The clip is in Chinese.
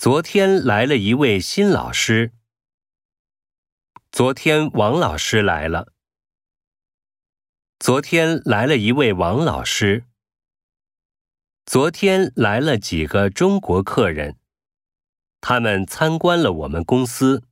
昨天来了一位新老师。昨天王老师来了。昨天来了一位王老师。昨天来了几个中国客人。他们参观了我们公司。